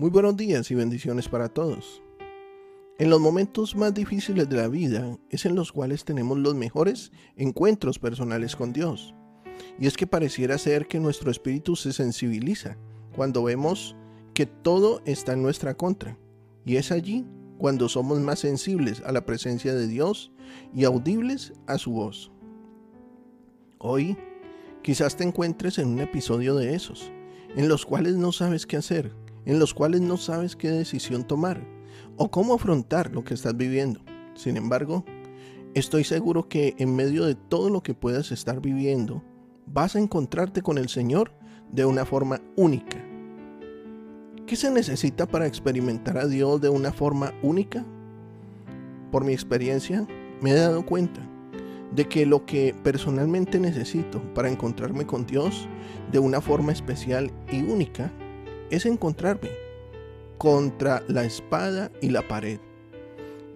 Muy buenos días y bendiciones para todos. En los momentos más difíciles de la vida es en los cuales tenemos los mejores encuentros personales con Dios. Y es que pareciera ser que nuestro espíritu se sensibiliza cuando vemos que todo está en nuestra contra. Y es allí cuando somos más sensibles a la presencia de Dios y audibles a su voz. Hoy quizás te encuentres en un episodio de esos, en los cuales no sabes qué hacer, en los cuales no sabes qué decisión tomar o cómo afrontar lo que estás viviendo. Sin embargo, estoy seguro que en medio de todo lo que puedas estar viviendo, vas a encontrarte con el Señor de una forma única. ¿Qué se necesita para experimentar a Dios de una forma única? Por mi experiencia, me he dado cuenta de que lo que personalmente necesito para encontrarme con Dios de una forma especial y única es encontrarme contra la espada y la pared.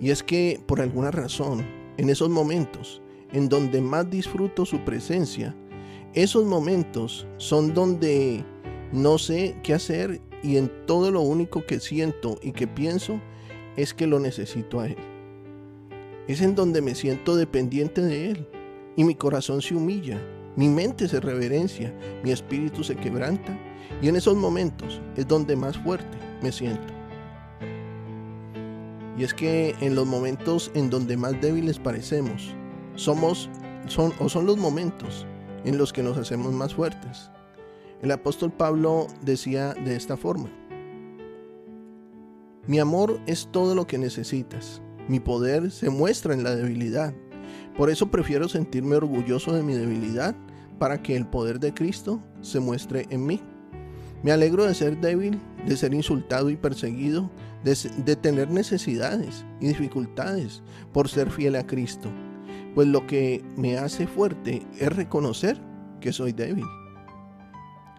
Y es que por alguna razón, en esos momentos en donde más disfruto su presencia, esos momentos son donde no sé qué hacer y en todo lo único que siento y que pienso es que lo necesito a Él. Es en donde me siento dependiente de Él y mi corazón se humilla, mi mente se reverencia, mi espíritu se quebranta y en esos momentos es donde más fuerte me siento. Y es que en los momentos en donde más débiles parecemos, somos son o son los momentos en los que nos hacemos más fuertes. El apóstol Pablo decía de esta forma: Mi amor es todo lo que necesitas. Mi poder se muestra en la debilidad. Por eso prefiero sentirme orgulloso de mi debilidad para que el poder de Cristo se muestre en mí. Me alegro de ser débil, de ser insultado y perseguido, de, tener necesidades y dificultades por ser fiel a Cristo. Pues lo que me hace fuerte es reconocer que soy débil.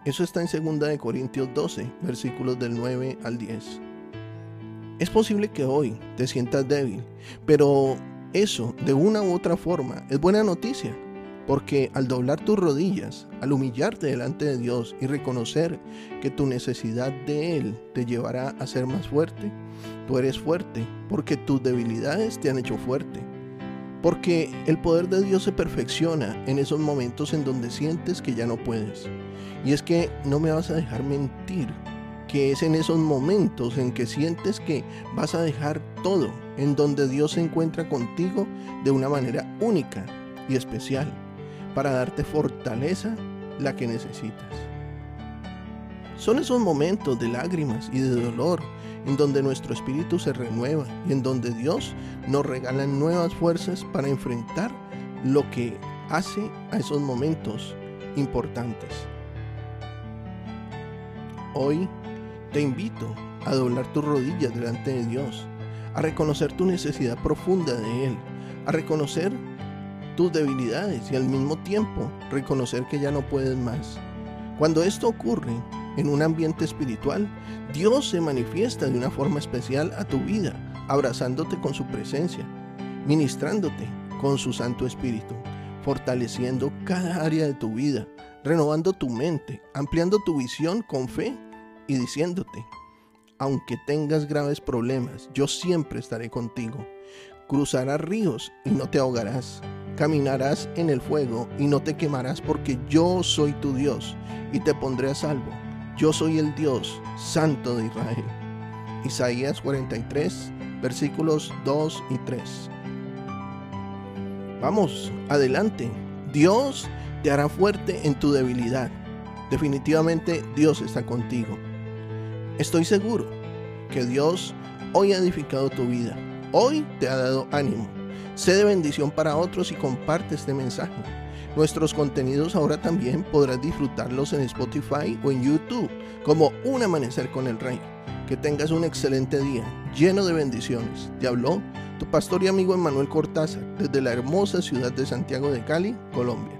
Eso está en 2 Corintios 12, versículos del 9 al 10. Es posible que hoy te sientas débil, pero eso de una u otra forma es buena noticia porque al doblar tus rodillas, al humillarte delante de Dios y reconocer que tu necesidad de Él te llevará a ser más fuerte, tú eres fuerte, porque tus debilidades te han hecho fuerte. Porque el poder de Dios se perfecciona en esos momentos en donde sientes que ya no puedes. Y es que no me vas a dejar mentir, que es en esos momentos en que sientes que vas a dejar todo, en donde Dios se encuentra contigo de una manera única y especial para darte fortaleza la que necesitas. Son esos momentos de lágrimas y de dolor en donde nuestro espíritu se renueva y en donde Dios nos regala nuevas fuerzas para enfrentar lo que hace a esos momentos importantes. Hoy te invito a doblar tus rodillas delante de Dios, a reconocer tu necesidad profunda de Él, a reconocer tus debilidades y al mismo tiempo reconocer que ya no puedes más. Cuando esto ocurre en un ambiente espiritual, Dios se manifiesta de una forma especial a tu vida, abrazándote con su presencia, ministrándote con su Santo Espíritu, fortaleciendo cada área de tu vida, renovando tu mente, ampliando tu visión con fe y diciéndote, aunque tengas graves problemas, yo siempre estaré contigo. Cruzarás ríos y no te ahogarás Caminarás en el fuego y no te quemarás porque yo soy tu Dios y te pondré a salvo. Yo soy el Dios santo de Israel. Isaías 43, versículos 2 y 3. Vamos, adelante. Dios te hará fuerte en tu debilidad. Definitivamente Dios está contigo. Estoy seguro que Dios hoy ha edificado tu vida. Hoy te ha dado ánimo Sé de bendición para otros y comparte este mensaje. Nuestros contenidos ahora también podrás disfrutarlos en Spotify o en YouTube como Un Amanecer con el Rey. Que tengas un excelente día, lleno de bendiciones. Te habló tu pastor y amigo Emanuel Cortázar desde la hermosa ciudad de Santiago de Cali, Colombia.